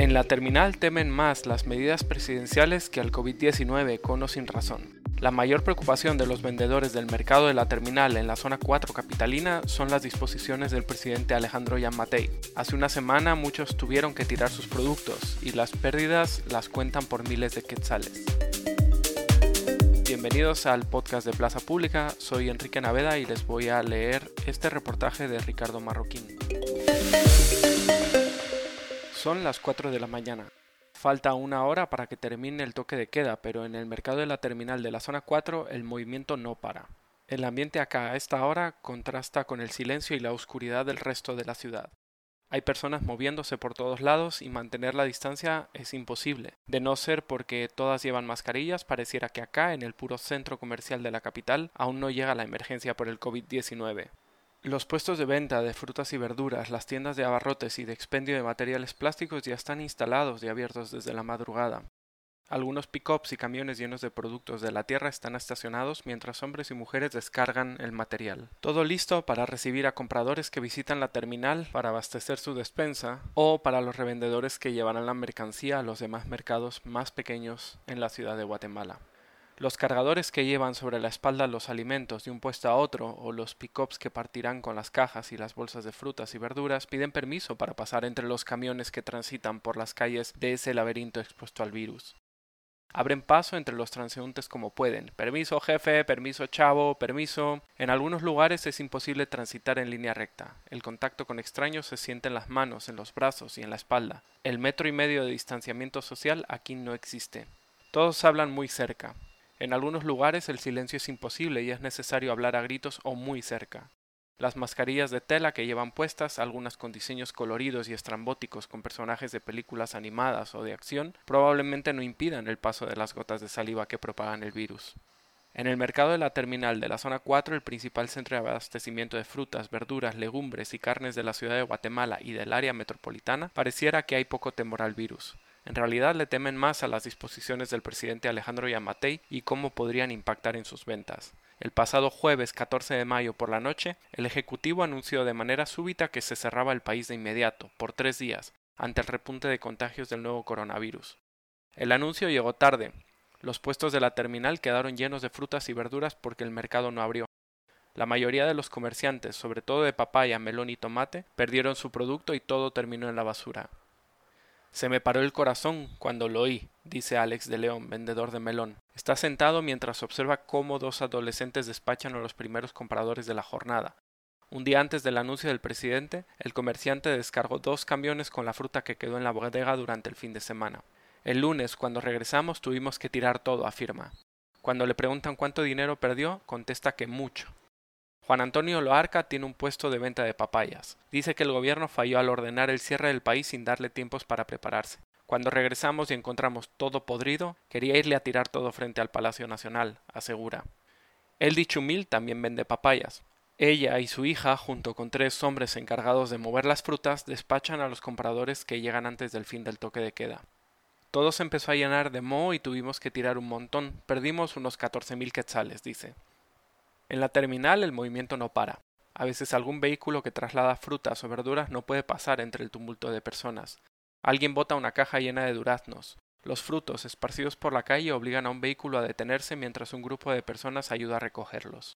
En la terminal temen más las medidas presidenciales que al COVID-19 con o sin razón. La mayor preocupación de los vendedores del mercado de la terminal en la zona 4 capitalina son las disposiciones del presidente Alejandro Yamatei. Hace una semana muchos tuvieron que tirar sus productos y las pérdidas las cuentan por miles de quetzales. Bienvenidos al podcast de Plaza Pública, soy Enrique Naveda y les voy a leer este reportaje de Ricardo Marroquín. Son las 4 de la mañana. Falta una hora para que termine el toque de queda, pero en el mercado de la terminal de la zona 4 el movimiento no para. El ambiente acá a esta hora contrasta con el silencio y la oscuridad del resto de la ciudad. Hay personas moviéndose por todos lados y mantener la distancia es imposible. De no ser porque todas llevan mascarillas, pareciera que acá, en el puro centro comercial de la capital, aún no llega la emergencia por el COVID-19. Los puestos de venta de frutas y verduras, las tiendas de abarrotes y de expendio de materiales plásticos ya están instalados y abiertos desde la madrugada. Algunos pick-ups y camiones llenos de productos de la tierra están estacionados mientras hombres y mujeres descargan el material. Todo listo para recibir a compradores que visitan la terminal para abastecer su despensa o para los revendedores que llevarán la mercancía a los demás mercados más pequeños en la ciudad de Guatemala. Los cargadores que llevan sobre la espalda los alimentos de un puesto a otro o los pick-ups que partirán con las cajas y las bolsas de frutas y verduras piden permiso para pasar entre los camiones que transitan por las calles de ese laberinto expuesto al virus. Abren paso entre los transeúntes como pueden. Permiso jefe, permiso chavo, permiso. En algunos lugares es imposible transitar en línea recta. El contacto con extraños se siente en las manos, en los brazos y en la espalda. El metro y medio de distanciamiento social aquí no existe. Todos hablan muy cerca. En algunos lugares el silencio es imposible y es necesario hablar a gritos o muy cerca. Las mascarillas de tela que llevan puestas, algunas con diseños coloridos y estrambóticos con personajes de películas animadas o de acción, probablemente no impidan el paso de las gotas de saliva que propagan el virus. En el mercado de la terminal de la zona 4, el principal centro de abastecimiento de frutas, verduras, legumbres y carnes de la ciudad de Guatemala y del área metropolitana, pareciera que hay poco temor al virus. En realidad le temen más a las disposiciones del presidente Alejandro Yamatei y cómo podrían impactar en sus ventas. El pasado jueves 14 de mayo por la noche, el Ejecutivo anunció de manera súbita que se cerraba el país de inmediato, por tres días, ante el repunte de contagios del nuevo coronavirus. El anuncio llegó tarde. Los puestos de la terminal quedaron llenos de frutas y verduras porque el mercado no abrió. La mayoría de los comerciantes, sobre todo de papaya, melón y tomate, perdieron su producto y todo terminó en la basura. Se me paró el corazón cuando lo oí, dice Alex de León, vendedor de melón. Está sentado mientras observa cómo dos adolescentes despachan a los primeros compradores de la jornada. Un día antes del anuncio del presidente, el comerciante descargó dos camiones con la fruta que quedó en la bodega durante el fin de semana. El lunes, cuando regresamos, tuvimos que tirar todo, afirma. Cuando le preguntan cuánto dinero perdió, contesta que mucho. Juan Antonio Loarca tiene un puesto de venta de papayas. Dice que el gobierno falló al ordenar el cierre del país sin darle tiempos para prepararse. Cuando regresamos y encontramos todo podrido, quería irle a tirar todo frente al Palacio Nacional, asegura. Eldi Chumil también vende papayas. Ella y su hija, junto con tres hombres encargados de mover las frutas, despachan a los compradores que llegan antes del fin del toque de queda. Todo se empezó a llenar de moho y tuvimos que tirar un montón. Perdimos unos catorce mil quetzales, dice. En la terminal el movimiento no para. A veces algún vehículo que traslada frutas o verduras no puede pasar entre el tumulto de personas. Alguien bota una caja llena de duraznos. Los frutos esparcidos por la calle obligan a un vehículo a detenerse mientras un grupo de personas ayuda a recogerlos.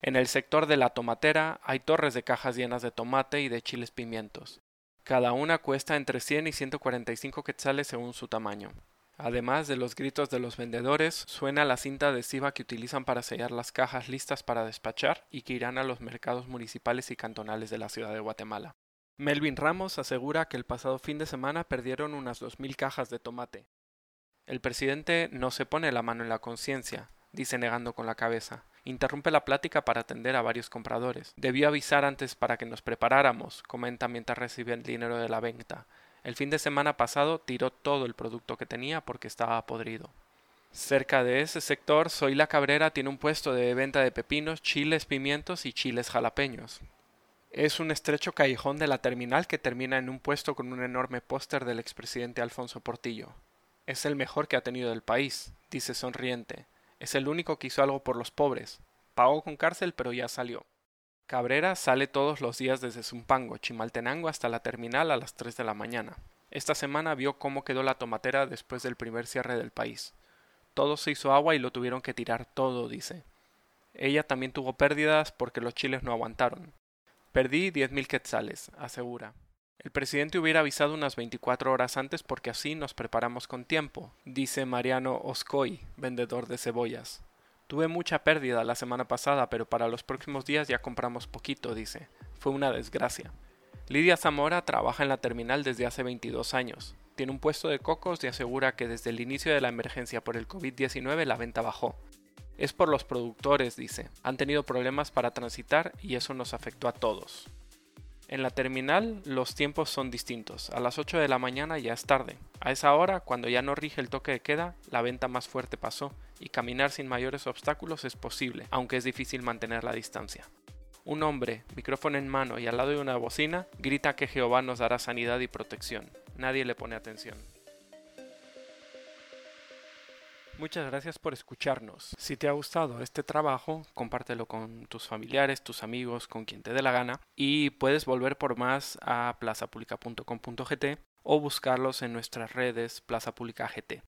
En el sector de la tomatera hay torres de cajas llenas de tomate y de chiles pimientos. Cada una cuesta entre 100 y 145 quetzales según su tamaño. Además de los gritos de los vendedores, suena la cinta adhesiva que utilizan para sellar las cajas listas para despachar y que irán a los mercados municipales y cantonales de la ciudad de Guatemala. Melvin Ramos asegura que el pasado fin de semana perdieron unas dos mil cajas de tomate. El presidente no se pone la mano en la conciencia, dice negando con la cabeza. Interrumpe la plática para atender a varios compradores. Debió avisar antes para que nos preparáramos, comenta mientras recibe el dinero de la venta. El fin de semana pasado tiró todo el producto que tenía porque estaba podrido. Cerca de ese sector, Zoila Cabrera tiene un puesto de venta de pepinos, chiles, pimientos y chiles jalapeños. Es un estrecho callejón de la terminal que termina en un puesto con un enorme póster del expresidente Alfonso Portillo. Es el mejor que ha tenido el país, dice sonriente. Es el único que hizo algo por los pobres. Pagó con cárcel pero ya salió. Cabrera sale todos los días desde Zumpango, Chimaltenango hasta la terminal a las 3 de la mañana. Esta semana vio cómo quedó la tomatera después del primer cierre del país. Todo se hizo agua y lo tuvieron que tirar todo, dice. Ella también tuvo pérdidas porque los chiles no aguantaron. Perdí diez mil quetzales, asegura. El presidente hubiera avisado unas 24 horas antes porque así nos preparamos con tiempo, dice Mariano Oscoy, vendedor de cebollas. Tuve mucha pérdida la semana pasada, pero para los próximos días ya compramos poquito, dice. Fue una desgracia. Lidia Zamora trabaja en la terminal desde hace 22 años. Tiene un puesto de cocos y asegura que desde el inicio de la emergencia por el COVID-19 la venta bajó. Es por los productores, dice. Han tenido problemas para transitar y eso nos afectó a todos. En la terminal los tiempos son distintos. A las 8 de la mañana ya es tarde. A esa hora, cuando ya no rige el toque de queda, la venta más fuerte pasó y caminar sin mayores obstáculos es posible, aunque es difícil mantener la distancia. Un hombre, micrófono en mano y al lado de una bocina, grita que Jehová nos dará sanidad y protección. Nadie le pone atención. Muchas gracias por escucharnos. Si te ha gustado este trabajo, compártelo con tus familiares, tus amigos, con quien te dé la gana y puedes volver por más a plazapublica.com.gt o buscarlos en nuestras redes Plaza Pública GT.